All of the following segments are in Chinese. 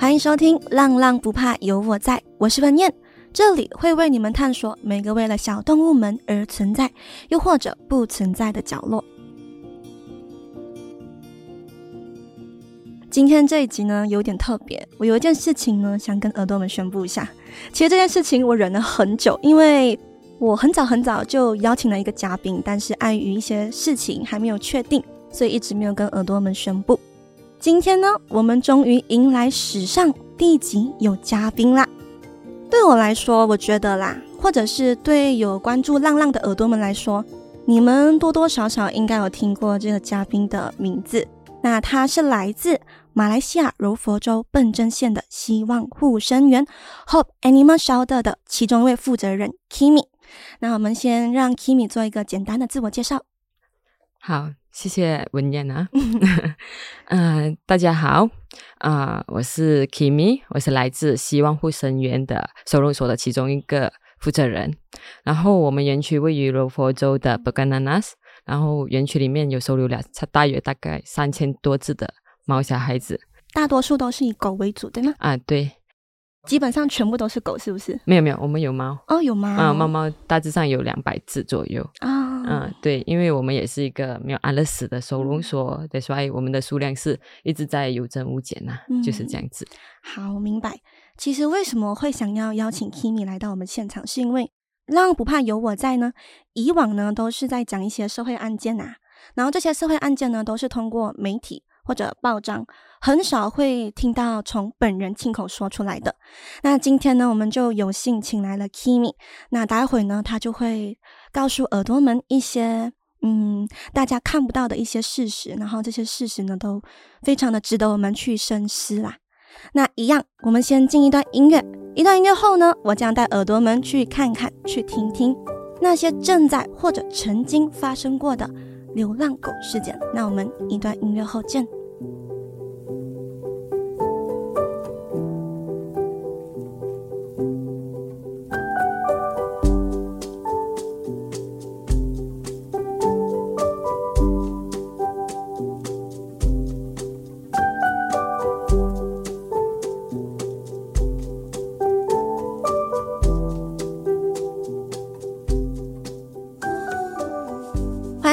欢迎收听《浪浪不怕有我在》，我是文燕，这里会为你们探索每个为了小动物们而存在，又或者不存在的角落。今天这一集呢，有点特别，我有一件事情呢，想跟耳朵们宣布一下。其实这件事情我忍了很久，因为我很早很早就邀请了一个嘉宾，但是碍于一些事情还没有确定，所以一直没有跟耳朵们宣布。今天呢，我们终于迎来史上第一集有嘉宾啦。对我来说，我觉得啦，或者是对有关注浪浪的耳朵们来说，你们多多少少应该有听过这个嘉宾的名字。那他是来自马来西亚柔佛州笨珍县的希望护生园 Hope Animal Shelter 的其中一位负责人 Kimi。那我们先让 Kimi 做一个简单的自我介绍。好，谢谢文燕啊。嗯、呃，大家好啊、呃，我是 Kimi，我是来自希望护生园的收容所的其中一个负责人。然后我们园区位于罗佛州的 Bekanan。然后园区里面有收留了差大约大概三千多只的猫小孩子，大多数都是以狗为主，对吗？啊，对，基本上全部都是狗，是不是？没有没有，我们有猫哦，有猫啊，猫猫大致上有两百只左右啊。嗯，对，因为我们也是一个没有安乐死的收容所，对，所以我们的数量是一直在有增无减呐、啊嗯，就是这样子。好，我明白。其实为什么会想要邀请 Kimi 来到我们现场，是因为。浪浪不怕有我在呢。以往呢都是在讲一些社会案件呐、啊，然后这些社会案件呢都是通过媒体或者报章，很少会听到从本人亲口说出来的。那今天呢，我们就有幸请来了 Kimi。那待会呢，他就会告诉耳朵们一些嗯大家看不到的一些事实，然后这些事实呢都非常的值得我们去深思啦。那一样，我们先进一段音乐。一段音乐后呢，我将带耳朵们去看看、去听听那些正在或者曾经发生过的流浪狗事件。那我们一段音乐后见。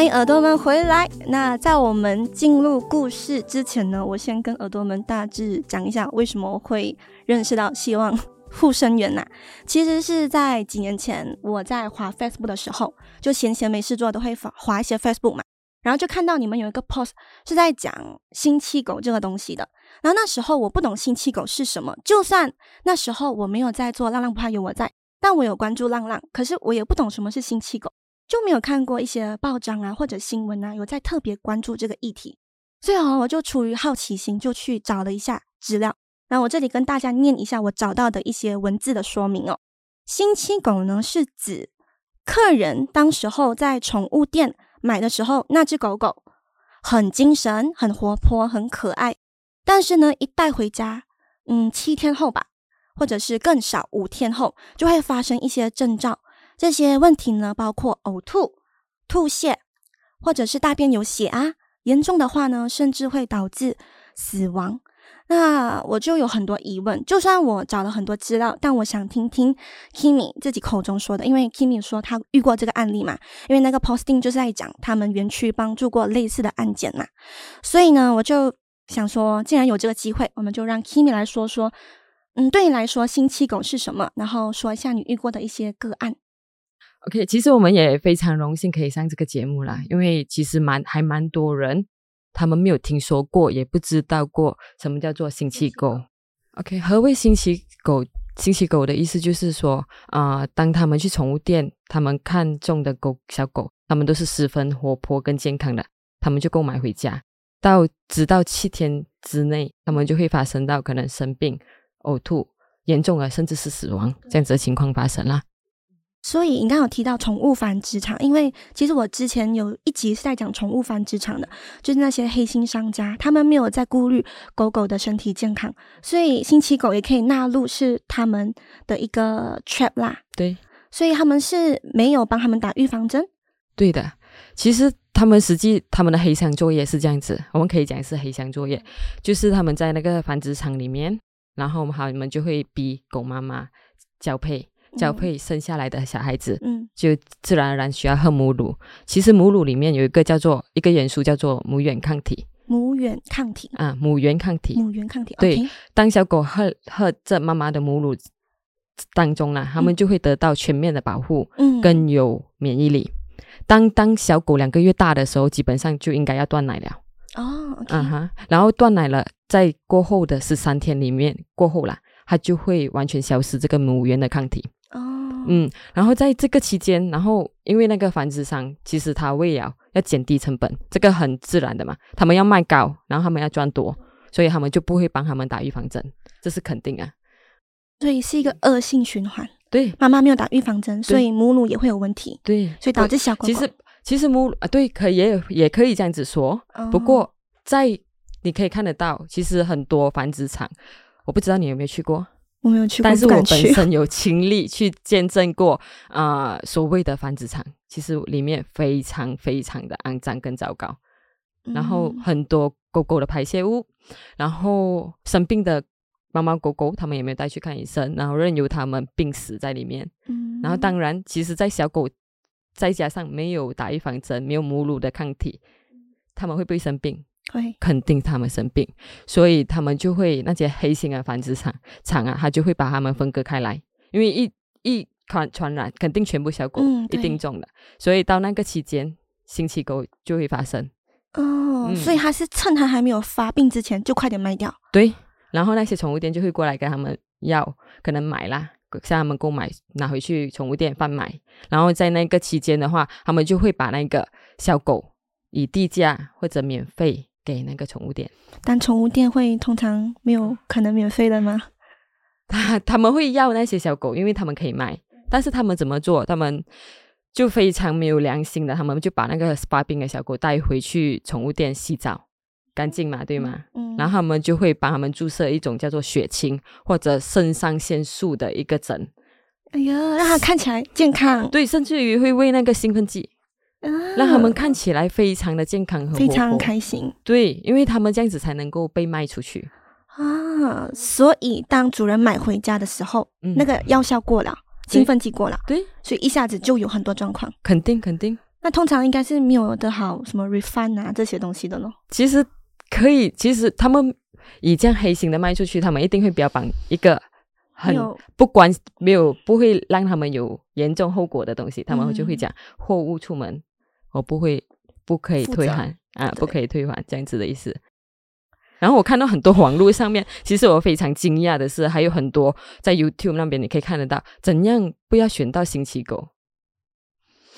耳朵们回来。那在我们进入故事之前呢，我先跟耳朵们大致讲一下为什么会认识到希望护生园呐、其实是在几年前，我在滑 Facebook 的时候，就闲闲没事做都会滑一些 Facebook 嘛，然后就看到你们有一个 post 是在讲星期狗这个东西的。然后那时候我不懂星期狗是什么，就算那时候我没有在做浪浪不怕有我在，但我有关注浪浪，可是我也不懂什么是星期狗。就没有看过一些报章啊或者新闻啊，有在特别关注这个议题，所以哦，我就出于好奇心就去找了一下资料。那我这里跟大家念一下我找到的一些文字的说明哦。星期狗呢是指客人当时候在宠物店买的时候，那只狗狗很精神、很活泼、很可爱，但是呢一带回家，嗯，七天后吧，或者是更少五天后，就会发生一些征兆。这些问题呢，包括呕吐、吐泻，或者是大便有血啊。严重的话呢，甚至会导致死亡。那我就有很多疑问。就算我找了很多资料，但我想听听 Kimi 自己口中说的，因为 Kimi 说他遇过这个案例嘛。因为那个 posting 就是在讲他们园区帮助过类似的案件嘛。所以呢，我就想说，既然有这个机会，我们就让 Kimi 来说说，嗯，对你来说，星期狗是什么？然后说一下你遇过的一些个案。OK，其实我们也非常荣幸可以上这个节目啦，因为其实蛮还蛮多人，他们没有听说过，也不知道过什么叫做星期狗。OK，何谓星期狗？星期狗的意思就是说，啊、呃，当他们去宠物店，他们看中的狗小狗，他们都是十分活泼跟健康的，他们就购买回家，到直到七天之内，他们就会发生到可能生病、呕吐、严重了，甚至是死亡这样子的情况发生啦。所以你刚有提到宠物繁殖场，因为其实我之前有一集是在讲宠物繁殖场的，就是那些黑心商家，他们没有在顾虑狗狗的身体健康，所以星期狗也可以纳入是他们的一个 trap 啦。对，所以他们是没有帮他们打预防针。对的，其实他们实际他们的黑箱作业是这样子，我们可以讲是黑箱作业，就是他们在那个繁殖场里面。然后好你们就会逼狗妈妈交配，交配生下来的小孩子，嗯，就自然而然需要喝母乳。其实母乳里面有一个叫做一个元素叫做母原抗体。母原抗体啊，母源抗体，母源抗体。对，okay、当小狗喝喝这妈妈的母乳当中呢，他们就会得到全面的保护，嗯，更有免疫力。当当小狗两个月大的时候，基本上就应该要断奶了。哦，啊、哈，然后断奶了，在过后的十三天里面过后啦，它就会完全消失这个母源的抗体。哦，嗯，然后在这个期间，然后因为那个繁殖商其实他为了要减低成本，这个很自然的嘛，他们要卖高，然后他们要赚多，所以他们就不会帮他们打预防针，这是肯定啊。所以是一个恶性循环。对，妈妈没有打预防针，所以母乳也会有问题。对，所以导致小狗狗。其实其实母乳啊，对，可以也也可以这样子说。哦、不过在你可以看得到，其实很多繁殖场，我不知道你有没有去过。我没有去过，但是我本身有亲历去见证过啊、呃，所谓的繁殖场，其实里面非常非常的肮脏跟糟糕，嗯、然后很多狗狗的排泄物，然后生病的。猫猫狗狗，他们也没有带去看医生，然后任由他们病死在里面。嗯，然后当然，其实，在小狗再加上没有打预防针、没有母乳的抗体，他们会不会生病？会，肯定他们生病，所以他们就会那些黑心的繁殖场场啊，他就会把他们分割开来，因为一一传传染，肯定全部小狗一定中的，嗯、所以到那个期间，星期狗就会发生。哦，嗯、所以他是趁他还没有发病之前，就快点卖掉。对。然后那些宠物店就会过来跟他们要，可能买啦，向他们购买，拿回去宠物店贩卖。然后在那个期间的话，他们就会把那个小狗以低价或者免费给那个宠物店。但宠物店会通常没有可能免费的吗？他 他们会要那些小狗，因为他们可以卖。但是他们怎么做？他们就非常没有良心的，他们就把那个发病的小狗带回去宠物店洗澡。干净嘛，对吗？嗯，然后他们就会帮他们注射一种叫做血清或者肾上腺素的一个针。哎呀，让它看起来健康。对，甚至于会喂那个兴奋剂，啊，让他们看起来非常的健康和非常开心。对，因为他们这样子才能够被卖出去啊。所以当主人买回家的时候，嗯，那个药效过了，兴奋剂过了，对，所以一下子就有很多状况。肯定肯定。那通常应该是没有得好什么 refund 啊这些东西的咯。其实。可以，其实他们以这样黑心的卖出去，他们一定会标榜一个很不管没有不会让他们有严重后果的东西，他们就会讲货物出门我不会不可以退还啊，不可以退还这样子的意思。然后我看到很多网络上面，其实我非常惊讶的是，还有很多在 YouTube 那边你可以看得到，怎样不要选到星期狗。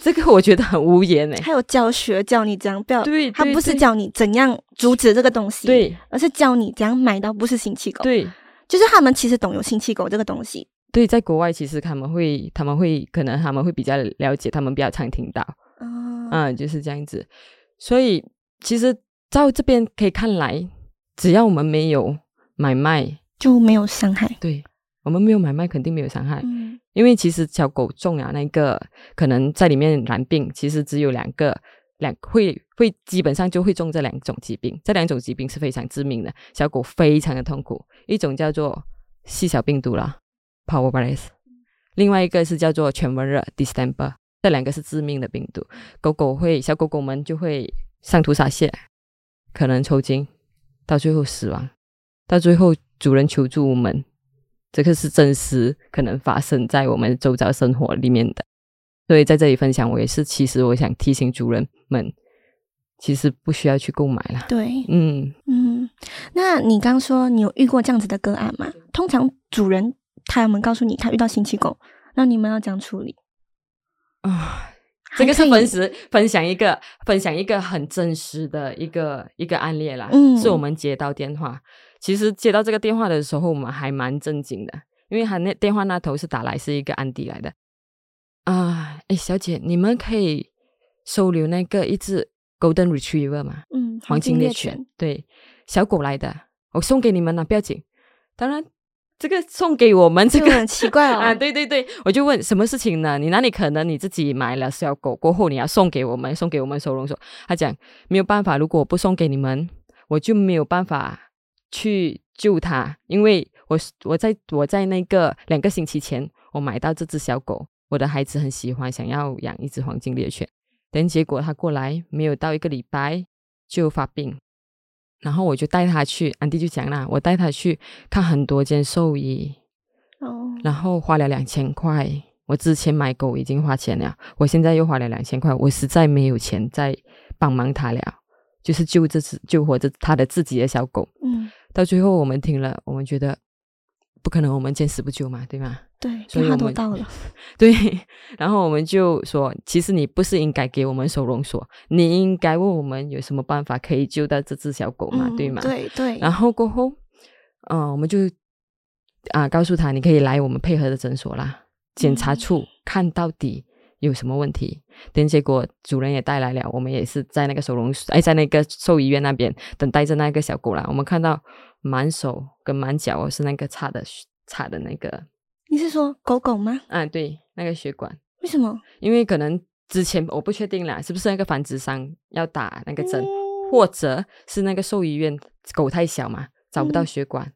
这个我觉得很无言诶，还有教学教你怎样不要，对，他不是教你怎样阻止这个东西，对，而是教你怎样买到不是星期狗，对，就是他们其实懂有星期狗这个东西，对，在国外其实他们会他们会可能他们会比较了解，他们比较常听到，嗯，嗯，就是这样子，所以其实在这边可以看来，只要我们没有买卖就没有伤害，对，我们没有买卖肯定没有伤害，嗯。因为其实小狗中了那个可能在里面染病，其实只有两个，两会会基本上就会中这两种疾病，这两种疾病是非常致命的，小狗非常的痛苦。一种叫做细小病毒啦，Parvovirus，另外一个是叫做犬瘟热 Distemper，这两个是致命的病毒，狗狗会小狗狗们就会上吐下泻，可能抽筋，到最后死亡，到最后主人求助无门。这个是真实可能发生在我们周遭生活里面的，所以在这里分享，我也是其实我想提醒主人们，其实不需要去购买了。对，嗯嗯。那你刚说你有遇过这样子的个案吗？通常主人他们告诉你他遇到星期狗，那你们要怎样处理？啊，这个是分时分享一个分享一个很真实的一个一个案例啦，嗯，是我们接到电话。其实接到这个电话的时候，我们还蛮震惊的，因为他那电话那头是打来是一个安迪来的啊，哎，小姐，你们可以收留那个一只 Golden Retriever 吗？嗯，黄金猎犬，对，小狗来的，我送给你们了，不要紧。当然，这个送给我们这个很奇怪哦。啊，对对对，我就问什么事情呢？你哪里可能你自己买了小狗过后，你要送给我们，送给我们收容所？他讲没有办法，如果我不送给你们，我就没有办法。去救它，因为我我在我在那个两个星期前，我买到这只小狗，我的孩子很喜欢，想要养一只黄金猎犬，但结果他过来没有到一个礼拜就发病，然后我就带他去，安迪就讲啦，我带他去看很多间兽医，哦，然后花了两千块，我之前买狗已经花钱了，我现在又花了两千块，我实在没有钱再帮忙他了，就是救这只救活这他的自己的小狗，嗯。到最后，我们听了，我们觉得不可能，我们见死不救嘛，对吗？对，所以他都到了。对，然后我们就说，其实你不是应该给我们收容所，你应该问我们有什么办法可以救到这只小狗嘛，嗯、对吗？对对。然后过后，嗯、呃，我们就啊、呃、告诉他，你可以来我们配合的诊所啦，检查处、嗯、看到底。有什么问题？等结果主人也带来了，我们也是在那个收容所，哎，在那个兽医院那边等待着那个小狗啦。我们看到满手跟满脚是那个擦的擦的那个。你是说狗狗吗？啊，对，那个血管。为什么？因为可能之前我不确定啦，是不是那个繁殖商要打那个针，嗯、或者是那个兽医院狗太小嘛，找不到血管。嗯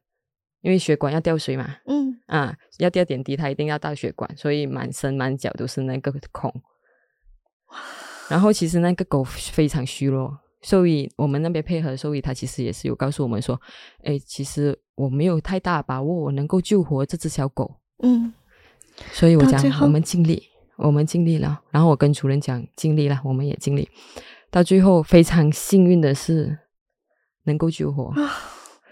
因为血管要吊水嘛，嗯啊，要吊点滴，它一定要到血管，所以满身满脚都是那个孔。然后其实那个狗非常虚弱，兽医我们那边配合兽医，他其实也是有告诉我们说，哎，其实我没有太大把握我能够救活这只小狗。嗯，所以我讲我们尽力，我们尽力了。然后我跟主人讲尽力了，我们也尽力。到最后非常幸运的是能够救活，啊、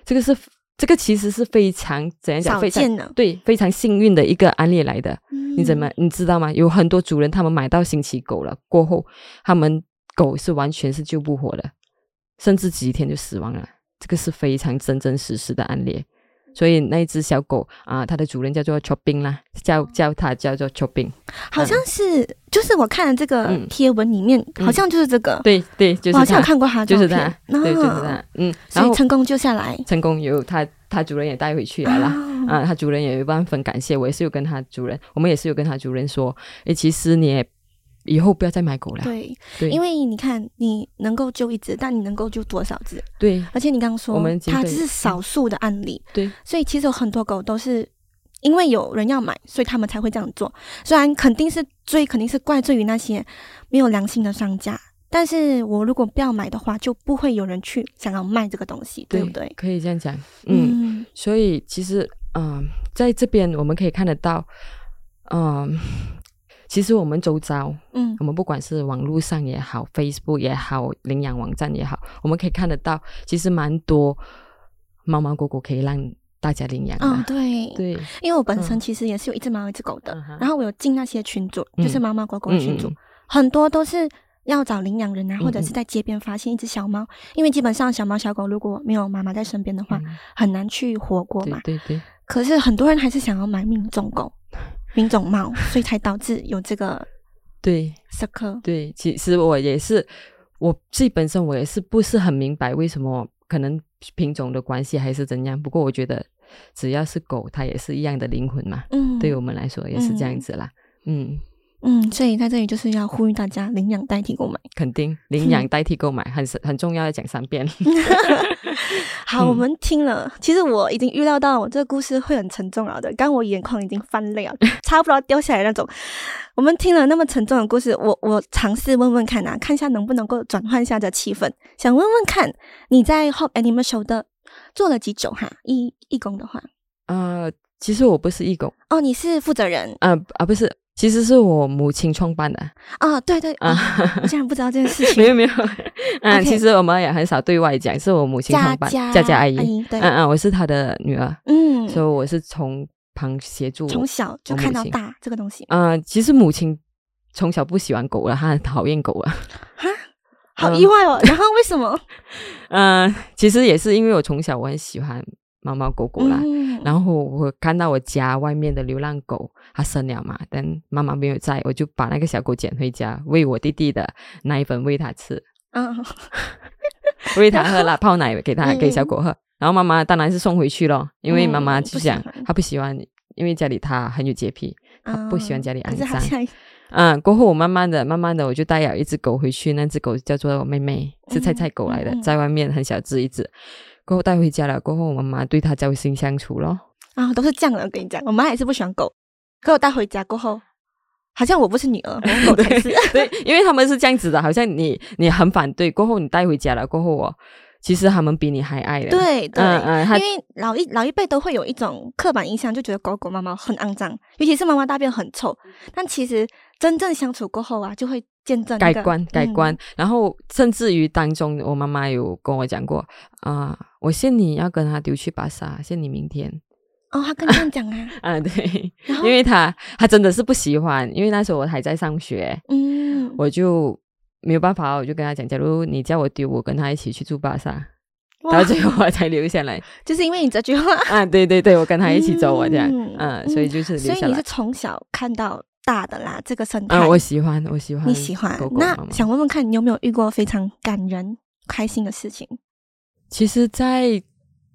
这个是。这个其实是非常怎样讲？非常对，非常幸运的一个案例来的。嗯、你怎么你知道吗？有很多主人他们买到新奇狗了，过后他们狗是完全是救不活的，甚至几天就死亡了。这个是非常真真实实的案例。所以那一只小狗啊，它的主人叫做 Chopping 啦，叫叫它叫做 Chopping，好像是，嗯、就是我看了这个贴文里面，嗯、好像就是这个，对对，就是我好像有看过它，就是它，对，就是它，嗯，所以成功救下来，成功有它，它主人也带回去了啦，啊，啊，它主人也万分感谢，我也是有跟它主人，我们也是有跟它主人说，诶，其实你也。以后不要再买狗了。对，对，因为你看，你能够救一只，但你能够救多少只？对，而且你刚刚说，它只是少数的案例。对，所以其实有很多狗都是因为有人要买，所以他们才会这样做。虽然肯定是罪，肯定是怪罪于那些没有良心的商家，但是我如果不要买的话，就不会有人去想要卖这个东西，对，对不对？可以这样讲。嗯，嗯，所以其实，嗯、呃，在这边我们可以看得到，嗯、呃。其实我们周遭，嗯，我们不管是网络上也好，Facebook 也好，领养网站也好，我们可以看得到，其实蛮多猫猫狗狗可以让大家领养的。哦，对。对，因为我本身其实也是有一只猫一只狗的，嗯、然后我有进那些群组，就是猫猫狗狗的群组，嗯、很多都是要找领养人啊，或者是在街边发现一只小猫，嗯、因为基本上小猫小狗如果没有妈妈在身边的话，嗯、很难去活过嘛。对对，对。可是很多人还是想要买命种狗。品种猫，所以才导致有这个对社科。对，其实我也是，我自己本身我也是不是很明白为什么，可能品种的关系还是怎样。不过我觉得只要是狗，它也是一样的灵魂嘛。嗯，对我们来说也是这样子啦。嗯。嗯嗯，所以在这里就是要呼吁大家领养代替购买，肯定 领养代替购买很很重要，要讲三遍。好，我们听了，其实我已经预料到我这个故事会很沉重了的，刚我眼眶已经翻泪了，差不多掉下来那种。我们听了那么沉重的故事，我我尝试问问看啊，看一下能不能够转换一下这气氛，想问问看你在 Hope Animal Shelter 做了几久哈？义义工的话，呃，其实我不是义工哦，你是负责人，啊啊，不是。其实是我母亲创办的啊，对对啊，我竟然不知道这件事情。没 有没有，嗯，其实我们也很少对外讲，是我母亲创办，佳佳阿姨，嗯嗯，我是她的女儿，嗯，所以我是从旁协助，从小就看到大这个东西。嗯，其实母亲从小不喜欢狗了，她很讨厌狗了，哈，好意外哦。然后为什么？嗯，其实也是因为我从小我很喜欢。猫猫狗狗啦，嗯、然后我看到我家外面的流浪狗，它生了嘛，但妈妈没有在，我就把那个小狗捡回家，喂我弟弟的奶粉喂它吃，嗯，喂它喝了 泡奶给它给小狗喝，嗯、然后妈妈当然是送回去咯，因为妈妈就想她不喜欢，因为家里它很有洁癖，她不喜欢家里肮脏，嗯，过后我慢慢的、慢慢的，我就带了一只狗回去，那只狗叫做我妹妹，是菜菜狗来的，嗯、在外面很小只一只。过后带回家了，过后我妈妈对它朝心相处咯。啊，都是这样的。我跟你讲，我妈还是不喜欢狗。可我带回家过后，好像我不是女儿，狗才是。对，因为他们是这样子的，好像你你很反对，过后你带回家了，过后我。其实他们比你还爱的，对对，嗯嗯、因为老一老一辈都会有一种刻板印象，就觉得狗狗、猫猫很肮脏，尤其是猫猫大便很臭。但其实真正相处过后啊，就会见证、那个、改观改观。嗯、然后甚至于当中，我妈妈有跟我讲过啊、呃，我限你要跟他丢去巴萨，限你明天。哦，他跟你这样讲啊？啊，对，因为他他真的是不喜欢，因为那时候我还在上学，嗯，我就。没有办法，我就跟他讲，假如你叫我丢，我跟他一起去住巴萨，哇到最后我才留下来，就是因为你这句话。啊，对对对，我跟他一起走，我这样，嗯，嗯，所以就是留下来。所以你是从小看到大的啦，这个生态。啊，我喜欢，我喜欢，你喜欢。狗狗那想问问看你有没有遇过非常感人、开心的事情？其实在，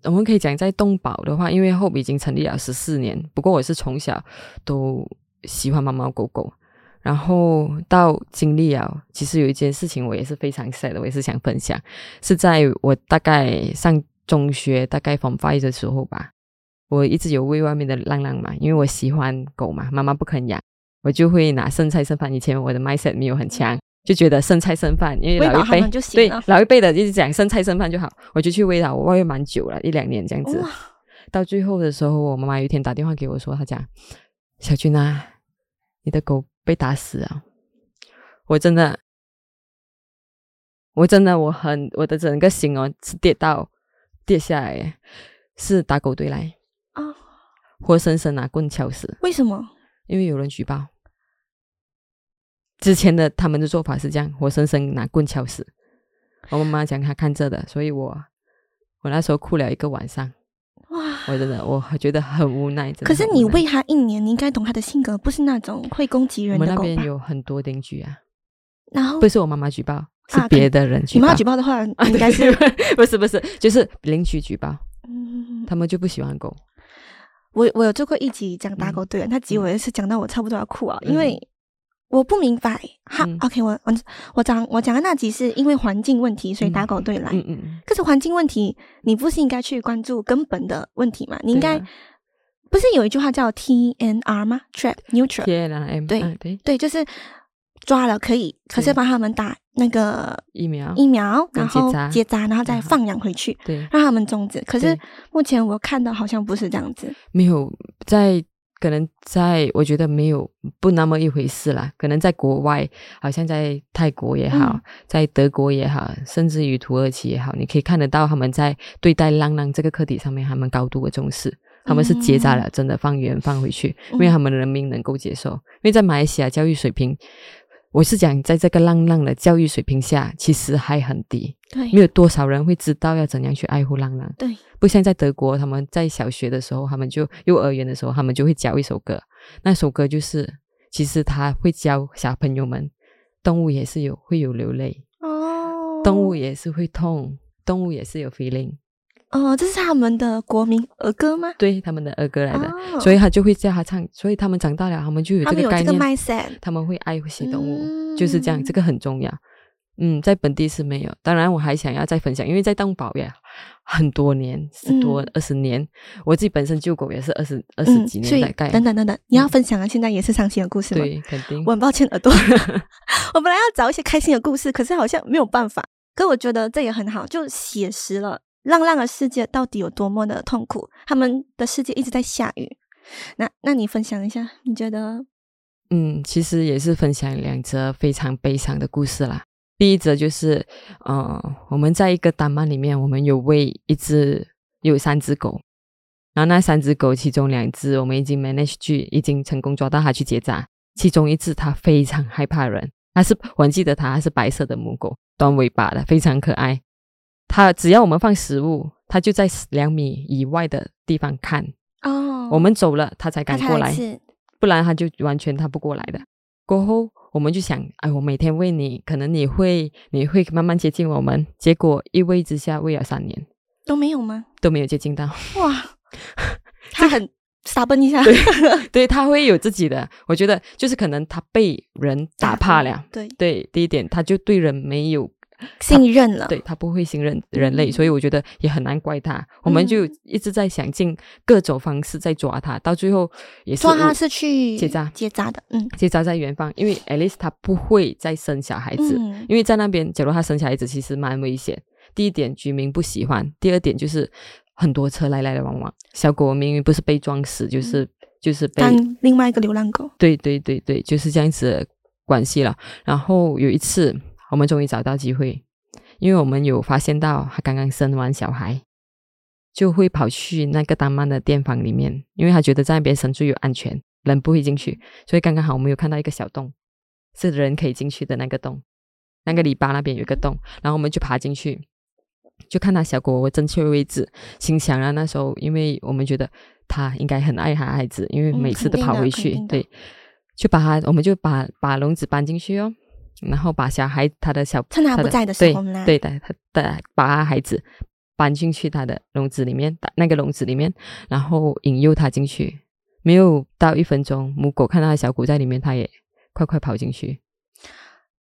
在我们可以讲，在动保的话，因为 Hope 已经成立了十四年，不过我是从小都喜欢猫猫狗狗。然后到经历啊，其实有一件事情我也是非常 sad 的，我也是想分享，是在我大概上中学大概 Form 5的时候吧，我一直有喂外面的浪浪嘛，因为我喜欢狗嘛，妈妈不肯养，我就会拿剩菜剩饭。以前我的 mindset 没有很强，就觉得剩菜剩饭，因为老一辈对老一辈的就是讲剩菜剩饭就好，我就去喂它，我喂蛮久了，一两年这样子。到最后的时候，我妈妈有一天打电话给我说，她讲小军啊，你的狗。被打死啊！我真的，我真的，我很我的整个心哦是跌到跌下来，是打狗队来啊，哦、活生生拿棍敲死。为什么？因为有人举报。之前的他们的做法是这样，活生生拿棍敲死。我妈妈讲她看这的，所以我我那时候哭了一个晚上。哇！我真的，我觉得很无奈。可是你喂它一年，你应该懂它的性格，不是那种会攻击人的狗吧？我们那边有很多邻居啊，然后不是我妈妈举报，是别的人举报。你妈妈举报的话，应该是 不是不是，就是邻居举报。嗯，他们就不喜欢狗。我我有做过一集讲打狗队，他结尾是讲到我差不多要哭啊，因为。我不明白，哈、嗯、，OK，我我我讲我讲的那集是因为环境问题，所以打狗队来。嗯嗯。嗯，可是环境问题，你不是应该去关注根本的问题吗？你应该、啊、不是有一句话叫 TNR 吗？Trap Neutral。对、啊、对对，就是抓了可以，可是帮他们打那个疫苗疫苗，然后结扎，然后再放养回去，对，让他们终止。可是目前我看到好像不是这样子，没有在。可能在，我觉得没有不那么一回事啦。可能在国外，好像在泰国也好，嗯、在德国也好，甚至于土耳其也好，你可以看得到他们在对待浪浪这个课题上面，他们高度的重视。他们是结扎了，真的放远放回去，嗯、因为他们的人民能够接受。因为在马来西亚教育水平。我是讲，在这个浪浪的教育水平下，其实还很低。对，没有多少人会知道要怎样去爱护浪浪。对，不像在德国，他们在小学的时候，他们就幼儿园的时候，他们就会教一首歌。那首歌就是，其实他会教小朋友们，动物也是有会有流泪哦，动物也是会痛，动物也是有 feeling。哦，这是他们的国民儿歌吗？对，他们的儿歌来的，哦、所以他就会叫他唱。所以他们长大了，他们就有这个概念，他，他们会爱护小动物，嗯、就是这样，这个很重要。嗯，在本地是没有。当然，我还想要再分享，因为在动保也很多年，十多二十年，嗯、我自己本身救狗也是二十二十几年在盖、嗯。等等等等，你要分享啊？现在也是伤心的故事吗？对，肯定。我很抱歉，耳朵。我本来要找一些开心的故事，可是好像没有办法。可我觉得这也很好，就写实了。浪浪的世界到底有多么的痛苦？他们的世界一直在下雨。那，那你分享一下，你觉得？嗯，其实也是分享两则非常悲伤的故事啦。第一则就是，呃，我们在一个丹麦里面，我们有喂一只，有三只狗。然后那三只狗，其中两只我们已经 manage 去，已经成功抓到它去结扎。其中一只它非常害怕人，它是我记得它还是白色的母狗，短尾巴的，非常可爱。它只要我们放食物，它就在两米以外的地方看。哦，我们走了，它才敢过来，不然它就完全它不过来的。过后我们就想，哎，我每天喂你，可能你会你会慢慢接近我们。结果一喂之下喂了三年，都没有吗？都没有接近到。哇，它很撒奔一下，对，对，它会有自己的。我觉得就是可能他被人打怕了。对对，第一点，他就对人没有。信任了，对，他不会信任人类，嗯、所以我觉得也很难怪他。我们就一直在想尽各种方式在抓他，到最后也是抓他是去结扎结扎的，嗯，结扎在远方，因为 at least 他不会再生小孩子，嗯、因为在那边，假如他生小孩子，其实蛮危险。第一点，居民不喜欢；第二点，就是很多车来来来往往，小狗明明不是被撞死，就是、嗯、就是被当另外一个流浪狗。对对对对，就是这样子的关系了。然后有一次，我们终于找到机会，因为我们有发现到他刚刚生完小孩，就会跑去那个丹麦的店房里面，因为他觉得在那边生最有安全，人不会进去，所以刚刚好我们有看到一个小洞，是人可以进去的那个洞，那个篱笆那边有一个洞，然后我们就爬进去。就看他小狗正确位置，心想啊，那时候因为我们觉得他应该很爱他孩子，因为每次都跑回去，嗯、对，就把他，我们就把把笼子搬进去哦，然后把小孩他的小趁他不在的时候呢，对的，他的把他孩子搬进去他的笼子里面，那个笼子里面，然后引诱他进去，没有到一分钟，母狗看到小狗在里面，它也快快跑进去，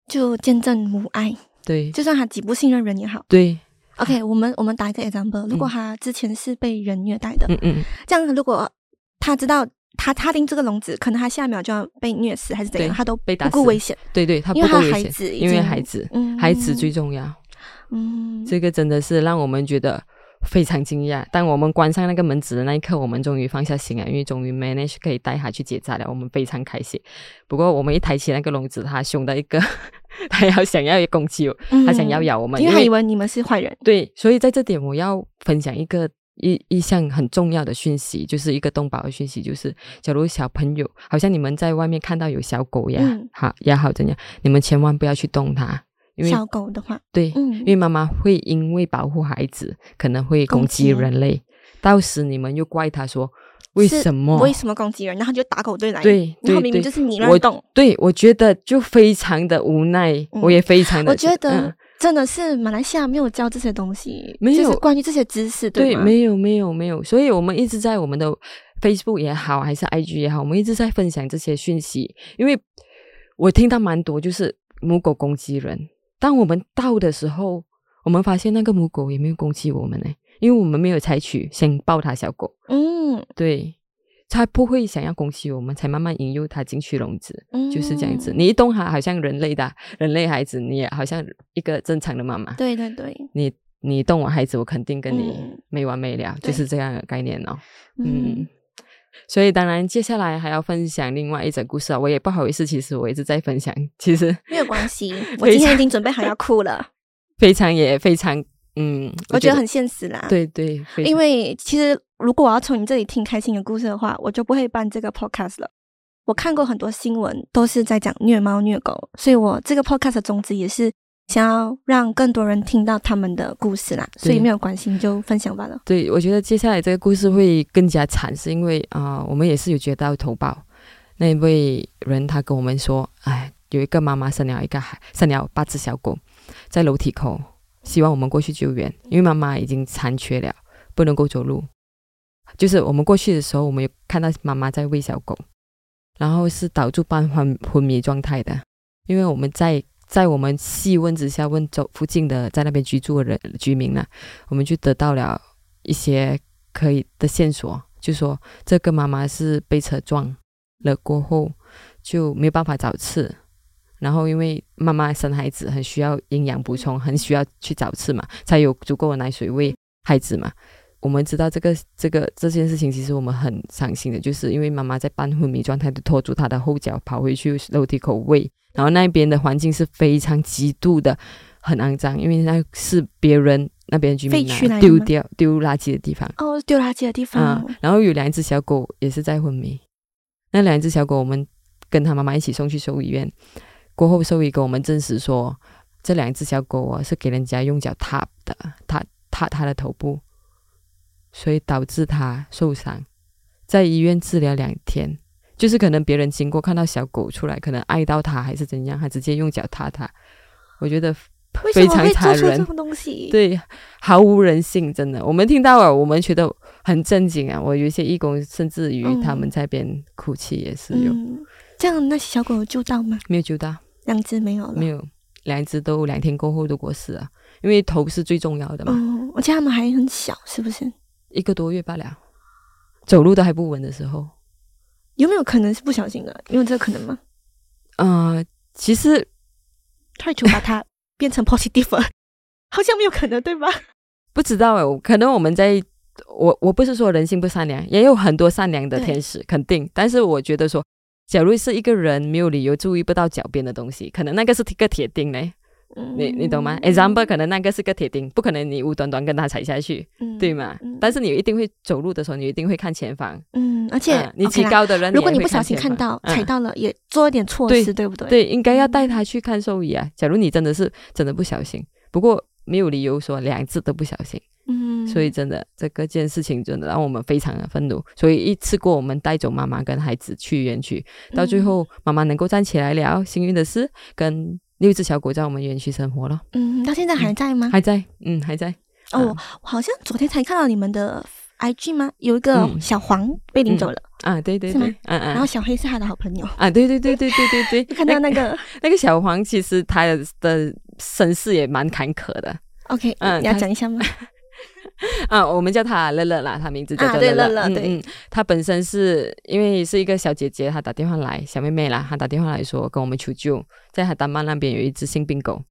就见证母爱，对，就算他极不信任人也好，对。OK，我们我们打一个 example，如果他之前是被人虐待的，嗯嗯，这样如果他知道他他拎这个笼子，可能他下一秒就要被虐死还是怎样，他都不顾危险，对对，他不顾危险，因为孩子，嗯，孩子最重要，嗯，这个真的是让我们觉得非常惊讶。当我们关上那个门子的那一刻，我们终于放下心了，因为终于 manage 可以带他去结扎了，我们非常开心。不过我们一抬起那个笼子，他凶的一个。他要想要攻击我，他想要咬我们，因为他以为你们是坏人。对，所以在这点我要分享一个一一项很重要的讯息，就是一个动保的讯息，就是假如小朋友好像你们在外面看到有小狗呀，嗯、好也好怎样，你们千万不要去动它，因为小狗的话，对，嗯、因为妈妈会因为保护孩子，可能会攻击人类，到时你们又怪他说。为什么？为什么攻击人？然后就打狗队来。对，然后明明就是你乱动。对，我觉得就非常的无奈，嗯、我也非常的。我觉得真的是马来西亚没有教这些东西，没有关于这些知识，对吗？对，没有，没有，没有。所以我们一直在我们的 Facebook 也好，还是 IG 也好，我们一直在分享这些讯息。因为我听到蛮多，就是母狗攻击人。当我们到的时候，我们发现那个母狗也没有攻击我们呢。因为我们没有采取先抱它小狗，嗯，对，它不会想要攻击我们，才慢慢引诱它进去笼子，嗯，就是这样子。你一动它，好像人类的人类孩子，你也好像一个正常的妈妈，对对对。你你动我孩子，我肯定跟你没完没了，嗯、就是这样的概念哦。嗯，嗯，所以当然接下来还要分享另外一则故事啊，我也不好意思，其实我一直在分享，其实没有关系，我今天已经准备好要哭了，非常也非常。嗯，我觉得很现实啦。对对，因为其实如果我要从你这里听开心的故事的话，我就不会办这个 podcast 了。我看过很多新闻，都是在讲虐猫虐狗，所以我这个 podcast 的宗旨也是想要让更多人听到他们的故事啦。所以没有关系，你就分享吧了。对，我觉得接下来这个故事会更加惨，是因为啊、呃，我们也是有接到投保，那位人他跟我们说，哎，有一个妈妈生了一个孩，生了八只小狗，在楼梯口。希望我们过去救援，因为妈妈已经残缺了，不能够走路。就是我们过去的时候，我们有看到妈妈在喂小狗，然后是导致半昏昏迷状态的。因为我们在在我们细问之下，问走附近的在那边居住的人居民呢，我们就得到了一些可以的线索，就说这个妈妈是被车撞了过后就没有办法找刺。然后，因为妈妈生孩子很需要营养补充，很需要去早吃嘛，才有足够的奶水喂孩子嘛。我们知道这个这个这件事情，其实我们很伤心的，就是因为妈妈在半昏迷状态，就拖住她的后脚跑回去楼梯口喂，然后那边的环境是非常极度的很肮脏，因为那是别人那边居民丢掉丢垃圾的地方哦，丢垃圾的地方。啊，然后有两只小狗也是在昏迷，那两只小狗我们跟他妈妈一起送去兽医院。过后，兽医给我们证实说，这两只小狗啊是给人家用脚踏的，踏踏它的头部，所以导致它受伤，在医院治疗两天。就是可能别人经过看到小狗出来，可能爱到它还是怎样，还直接用脚踏它。我觉得非常残忍，对，毫无人性，真的。我们听到了，我们觉得很震惊啊！我有一些义工甚至于他们在边哭泣，也是有。这样那些小狗有救到吗？没有救到。两只没有了，没有，两只都两天过后都过世了，因为头是最重要的嘛。嗯，而且他们还很小，是不是？一个多月罢了，走路都还不稳的时候，有没有可能是不小心的？有这可能吗？呃，其实太久把它变成 positive，好像没有可能，对吧？不知道诶，可能我们在。我我不是说人性不善良，也有很多善良的天使，肯定。但是我觉得说，假如是一个人没有理由注意不到脚边的东西，可能那个是个铁钉嘞。嗯、你你懂吗？Example，可能那个是个铁钉，不可能你无端端跟他踩下去，嗯、对吗？嗯、但是你一定会走路的时候，你一定会看前方。嗯，而且、嗯、你极高的人，如果你不小心看到、嗯、踩到了，也做一点措施，对，对不对？对，应该要带他去看兽医啊。假如你真的是真的不小心，不过没有理由说两次都不小心。嗯，所以真的这个件事情真的让我们非常的愤怒。所以一次过，我们带走妈妈跟孩子去园区，到最后妈妈能够站起来了，幸运的是跟六只小狗在我们园区生活了。嗯，到现在还在吗？还在，嗯，还在。哦，好像昨天才看到你们的 IG 吗？有一个小黄被领走了。啊，对对对，嗯嗯。然后小黑是他的好朋友。啊，对对对对对对对。看到那个那 个小黄，其实他的身世也蛮坎坷的。OK，嗯，你要讲一下吗？啊，我们叫她乐乐啦，她名字叫做乐乐。啊、乐乐对，她、嗯、本身是因为是一个小姐姐，她打电话来，小妹妹啦，她打电话来说跟我们求救，在海丹曼那边有一只性病狗。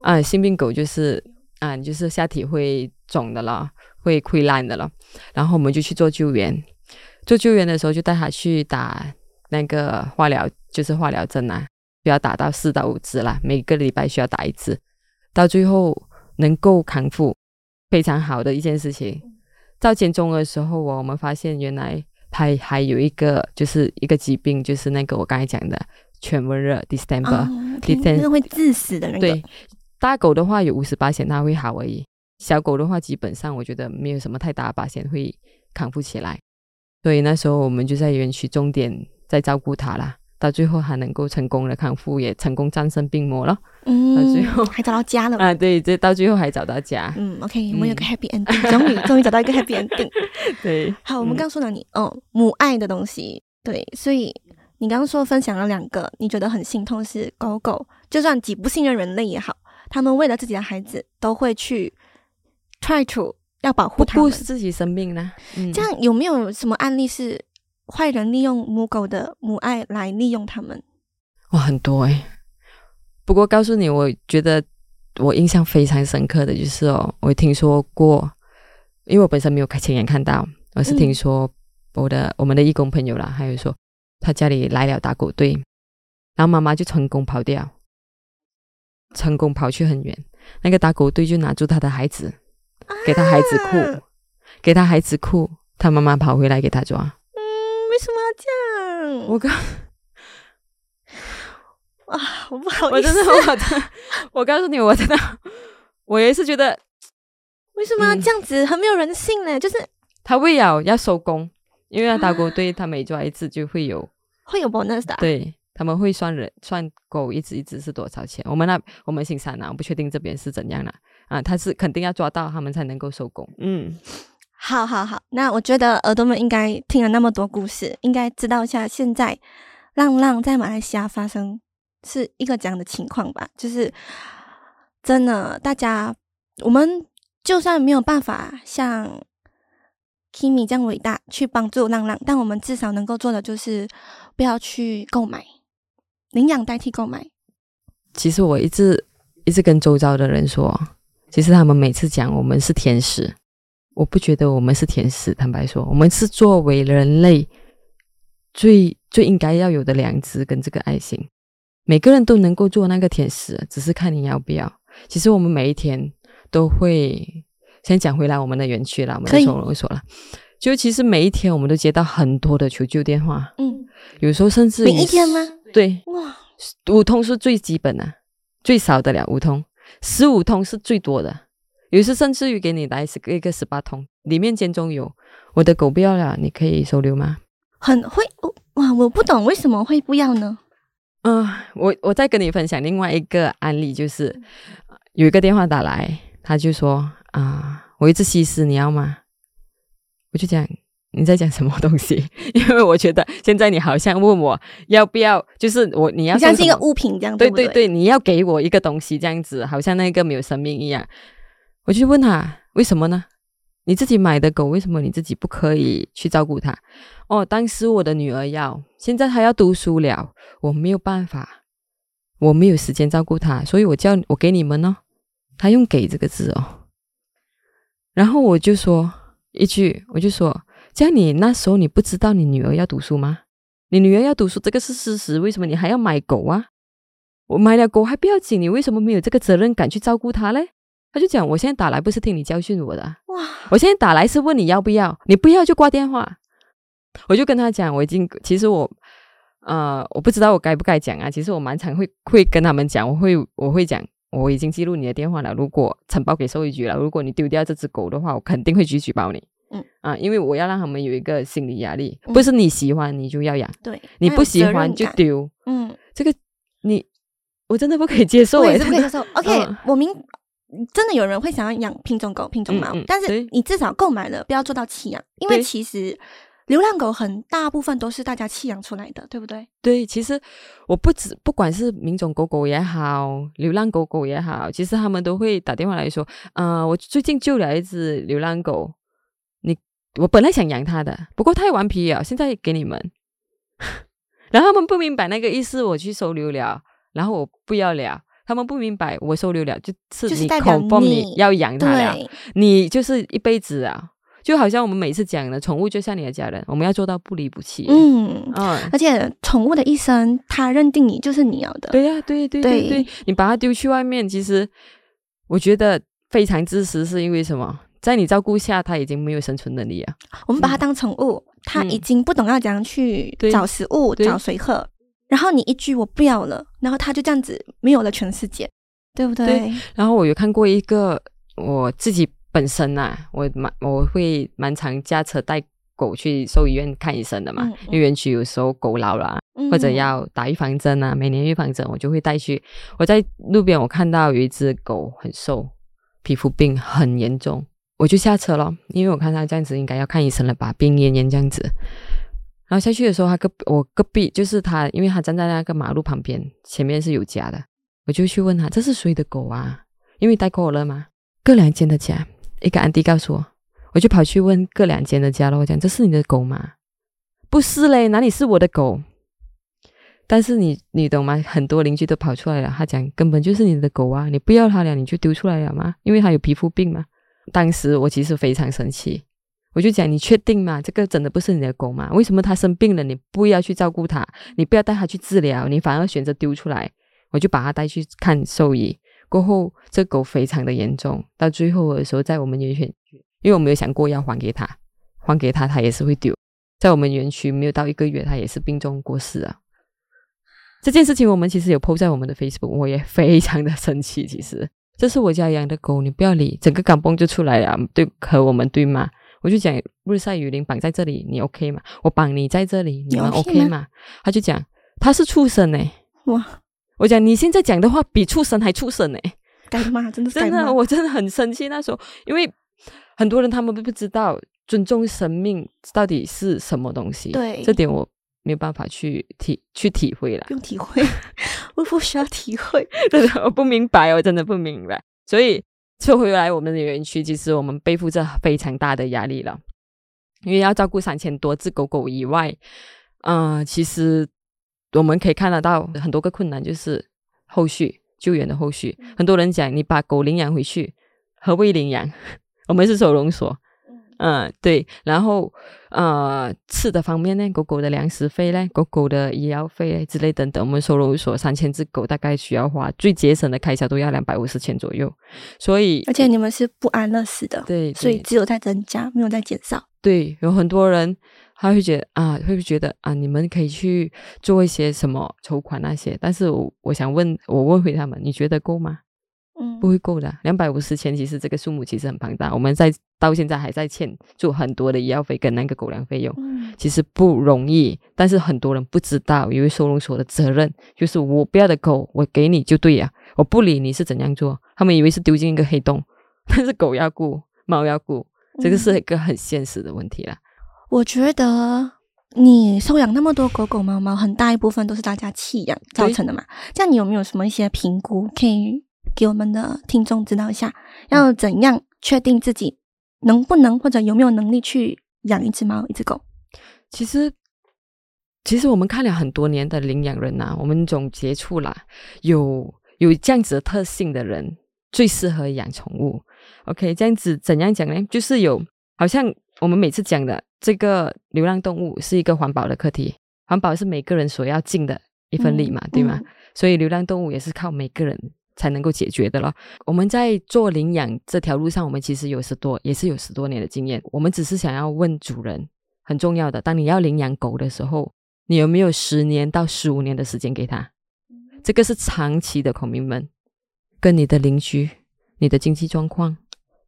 啊，性病狗就是啊，就是下体会肿的了，会溃烂的了。然后我们就去做救援，做救援的时候就带她去打那个化疗，就是化疗针啊，需要打到四到五支啦，每个礼拜需要打一次，到最后能够康复。非常好的一件事情。到建中的时候，我们发现原来他还有一个，就是一个疾病，就是那个我刚才讲的犬瘟热 distemper，distemper 那个会致死的那个。对，大狗的话有五十八险，它会好而已。小狗的话，基本上我觉得没有什么太大的保险会康复起来。所以那时候我们就在园区重点在照顾它啦。到最后还能够成功的康复，也成功战胜病魔了。嗯，到最后还找到家了。啊，对，这到最后还找到家。嗯，OK，我们有个 happy ending，终于 终于找到一个 happy ending。对，好，我们刚说到你，哦，母爱的东西，对，所以你刚刚说分享了两个，你觉得很心痛是狗狗，就算几不信任人类也好，他们为了自己的孩子都会去 try to 要保护他们，不顾自己生命呢。嗯，这样有没有什么案例是？坏人利用母狗的母爱来利用他们，哇，很多诶。不过告诉你，我觉得我印象非常深刻的就是哦，我听说过，因为我本身没有亲眼看到，我是听说我的、嗯、我们的义工朋友啦，还有说他家里来了打狗队，然后妈妈就成功跑掉，成功跑去很远，那个打狗队就拿住他的孩子，给他孩子哭，啊、给他孩子哭，他妈妈跑回来给他抓。我刚，啊，我不好意思，我真的，我 我告诉你，我真的，我也是觉得，为什么要这样子？嗯、很没有人性呢。就是他为了要收工，因为要打狗队，他每抓一次就会有会有 bonus 的、啊。对，他们会算人算狗一只一只是多少钱。我们那我们新山啊，我不确定这边是怎样的啊。他是肯定要抓到他们才能够收工。嗯。好好好，那我觉得耳朵们应该听了那么多故事，应该知道一下现在浪浪在马来西亚发生是一个怎样的情况吧？就是真的，大家我们就算没有办法像 Kimi 这样伟大去帮助浪浪，但我们至少能够做的就是不要去购买领养代替购买。其实我一直一直跟周遭的人说，其实他们每次讲我们是天使。我不觉得我们是天使，坦白说，我们是作为人类最最应该要有的良知跟这个爱心。每个人都能够做那个天使，只是看你要不要。其实我们每一天都会，先讲回来我们的园区啦，我们的收容所了。就其实每一天我们都接到很多的求救电话，嗯，有时候甚至每一天吗？对，哇，五通是最基本的，最少的了五通，十五通是最多的。有时甚至于给你来一个十八通，里面间中有我的狗不要了，你可以收留吗？很会哇！我不懂为什么会不要呢？嗯、呃，我我再跟你分享另外一个案例，就是有一个电话打来，他就说啊、呃，我一只西施你要吗？我就讲你在讲什么东西？因为我觉得现在你好像问我要不要，就是我你要你像是一个物品这样，对对对对，你要给我一个东西这样子，好像那个没有生命一样。我就问他为什么呢？你自己买的狗，为什么你自己不可以去照顾它？哦，当时我的女儿要，现在她要读书了，我没有办法，我没有时间照顾她，所以我叫我给你们呢。他用“给”这个字哦，然后我就说一句，我就说。这样你那时候你不知道你女儿要读书吗？你女儿要读书，这个是事实。为什么你还要买狗啊？我买了狗还不要紧，你为什么没有这个责任感去照顾它嘞？他就讲，我现在打来不是听你教训我的，哇！我现在打来是问你要不要，你不要就挂电话。我就跟他讲，我已经其实我呃我不知道我该不该讲啊。其实我蛮常会会跟他们讲，我会我会讲，我已经记录你的电话了。如果承包给兽医局了，如果你丢掉这只狗的话，我肯定会去举报你。嗯啊，因为我要让他们有一个心理压力，嗯、不是你喜欢你就要养，对，你不喜欢就丢。嗯，这个你我真的不可以接受，我也是不可以接受。OK，、嗯、我明真的有人会想要养品种狗、品种猫，嗯嗯、但是你至少购买了，不要做到弃养，因为其实流浪狗很大部分都是大家弃养出来的，对不对？对，其实我不止不管是品种狗狗也好，流浪狗狗也好，其实他们都会打电话来说，啊、呃，我最近救了一只流浪狗。你我本来想养它的，不过太顽皮了，现在给你们。然后他们不明白那个意思，我去收留了，然后我不要了。他们不明白，我收留了就是你恐怕你要养它呀，你就是一辈子啊，就好像我们每次讲的，宠物就像你的家人，我们要做到不离不弃。嗯嗯，而且宠物的一生，它认定你就是你要的。对呀、啊，对对对对，对你把它丢去外面，其实我觉得非常自私，是因为什么？在你照顾下，它已经没有生存能力啊。我们把它当宠物，它、嗯、已经不懂要怎样去找食物、找水喝。然后你一句我不要了，然后他就这样子没有了全世界，对不对？对。然后我有看过一个，我自己本身呐、啊，我蛮我会蛮常驾车带狗去兽医院看医生的嘛。因为园区有时候狗老了，嗯、或者要打预防针啊，每年预防针我就会带去。我在路边我看到有一只狗很瘦，皮肤病很严重。我就下车了，因为我看他这样子应该要看医生了吧，病恹恹这样子。然后下去的时候，他隔我隔壁就是他，因为他站在那个马路旁边，前面是有家的，我就去问他这是谁的狗啊？因为带过了嘛，各两间的家。一个安迪告诉我，我就跑去问各两间的家了。我讲这是你的狗吗？不是嘞，哪里是我的狗？但是你你懂吗？很多邻居都跑出来了，他讲根本就是你的狗啊，你不要它了，你就丢出来了吗？因为它有皮肤病嘛。当时我其实非常生气，我就讲：你确定吗？这个真的不是你的狗吗？为什么它生病了，你不要去照顾它，你不要带它去治疗，你反而选择丢出来？我就把它带去看兽医。过后，这狗非常的严重，到最后的时候，在我们园区，因为我没有想过要还给他，还给他，他也是会丢。在我们园区没有到一个月，他也是病重过世啊。这件事情我们其实有 po 在我们的 Facebook，我也非常的生气，其实。这是我家养的狗，你不要理，整个港崩就出来了，对，和我们对骂。我就讲日晒雨淋绑在这里，你 OK 吗？我绑你在这里，你们 OK 吗？吗他就讲他是畜生呢。哇！我讲你现在讲的话比畜生还畜生呢。该骂，真的是真的，我真的很生气。那时候，因为很多人他们都不知道尊重生命到底是什么东西。对，这点我。没有办法去体去体会了，不用体会，我 不需要体会，真的我不明白，我真的不明白。所以说回来，我们的园区其实我们背负着非常大的压力了，因为要照顾三千多只狗狗以外，嗯、呃，其实我们可以看得到很多个困难，就是后续救援的后续。很多人讲，你把狗领养回去，何谓领养？我们是收容所。嗯，对，然后呃，吃的方面呢，狗狗的粮食费呢，狗狗的医药费之类等等，我们收容所三千只狗大概需要花最节省的开销都要两百五十千左右，所以而且你们是不安乐死的，对，对，所以只有在增加，没有在减少。对，有很多人他会觉得啊，会不会觉得啊，你们可以去做一些什么筹款那些，但是我我想问，我问回他们，你觉得够吗？嗯，不会够的，两百五十千，其实这个数目其实很庞大。我们在到现在还在欠住很多的医药费跟那个狗粮费用，嗯，其实不容易。但是很多人不知道，因为收容所的责任就是我不要的狗，我给你就对呀，我不理你是怎样做，他们以为是丢进一个黑洞，但是狗要顾，猫要顾，这个是一个很现实的问题啦。我觉得你收养那么多狗狗、猫猫，很大一部分都是大家弃养造成的嘛。这样你有没有什么一些评估，可以给我们的听众指导一下？要怎样确定自己能不能或者有没有能力去养一只猫、一只狗？其实，其实我们看了很多年的领养人呐、啊，我们总结出来有有这样子的特性的人最适合养宠物。OK，这样子怎样讲呢？就是有好像我们每次讲的这个流浪动物是一个环保的课题，环保是每个人所要尽的一份力嘛，嗯、对吗？嗯、所以流浪动物也是靠每个人才能够解决的了。我们在做领养这条路上，我们其实有十多，也是有十多年的经验。我们只是想要问主人，很重要的，当你要领养狗的时候，你有没有十年到十五年的时间给他？这个是长期的 commitment，跟你的邻居、你的经济状况。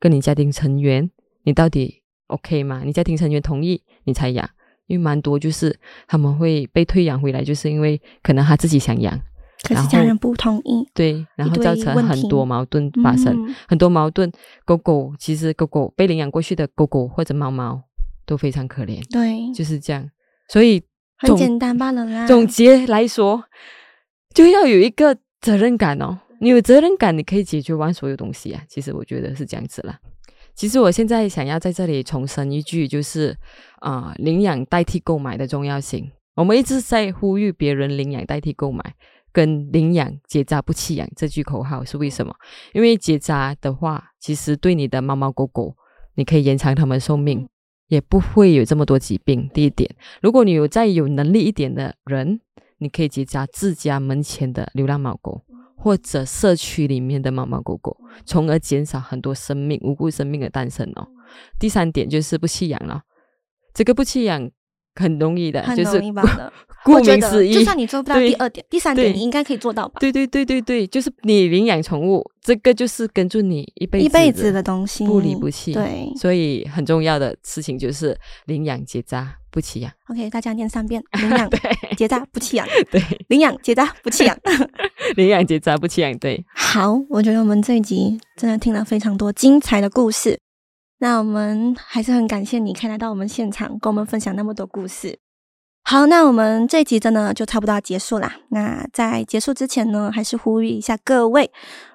跟你家庭成员，你到底 OK 吗？你家庭成员同意你才养，因为蛮多就是他们会被退养回来，就是因为可能他自己想养，可是家人不同意，对，然后造成很多矛盾发生，嗯、很多矛盾。狗狗其实狗狗被领养过去的狗狗或者猫猫都非常可怜，对，就是这样。所以很简单罢了啦。总结来说，就要有一个责任感哦。你有责任感，你可以解决完所有东西啊！其实我觉得是这样子啦。其实我现在想要在这里重申一句，就是啊、呃，领养代替购买的重要性。我们一直在呼吁别人领养代替购买，跟领养结扎不弃养这句口号是为什么？因为结扎的话，其实对你的猫猫狗狗，你可以延长它们寿命，也不会有这么多疾病。第一点，如果你有再有能力一点的人，你可以结扎自家门前的流浪猫狗。或者社区里面的猫猫狗狗，从而减少很多生命无辜生命的诞生哦。第三点就是不弃养了，这个不弃养很容易的，很容易的。顾名思义，就算你做不到第二点，第三点你应该可以做到吧？对对对对对，就是你领养宠物，这个就是跟住你一辈子一辈子的东西，不离不弃。对，所以很重要的事情就是领养结扎不弃养。OK，大家念三遍：领养结扎不弃养。对，领养结扎不弃养。领养结扎不弃养。对，好，我觉得我们这一集真的听了非常多精彩的故事。那我们还是很感谢你可以来到我们现场，跟我们分享那么多故事。好，那我们这一集真的就差不多要结束啦。那在结束之前呢，还是呼吁一下各位，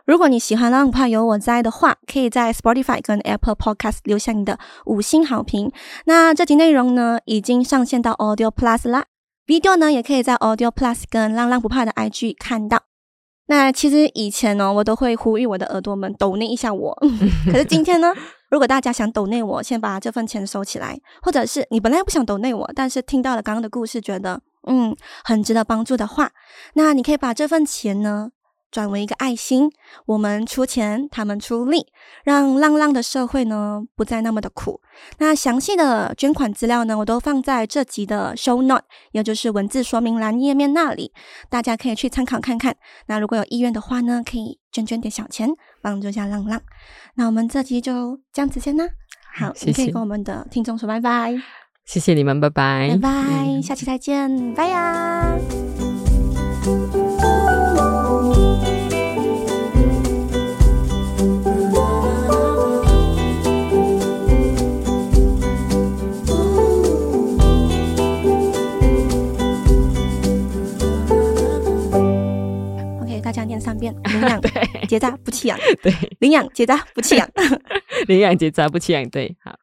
如果你喜欢浪怕有我在的话，可以在 Spotify 跟 Apple Podcast 留下你的五星好评。那这集内容呢，已经上线到 Audio Plus 啦，video 呢也可以在 Audio Plus 跟浪浪不怕的 IG 看到。那其实以前呢，我都会呼吁我的耳朵们抖那一下我，可是今天呢，如果大家想抖内我，先把这份钱收起来，或者是你本来不想抖内我，但是听到了刚刚的故事，觉得嗯很值得帮助的话，那你可以把这份钱呢。转为一个爱心，我们出钱，他们出力，让浪浪的社会呢不再那么的苦。那详细的捐款资料呢，我都放在这集的 show note，也就是文字说明栏页面那里，大家可以去参考看看。那如果有意愿的话呢，可以捐捐点小钱，帮助一下浪浪。那我们这集就这样子先啦。好，谢谢。你可以跟我们的听众说拜拜。谢谢你们，拜拜，拜拜，嗯、下期再见，拜呀。领养结扎不弃养，对，领养结扎不弃养，领养结扎不弃养，对，好。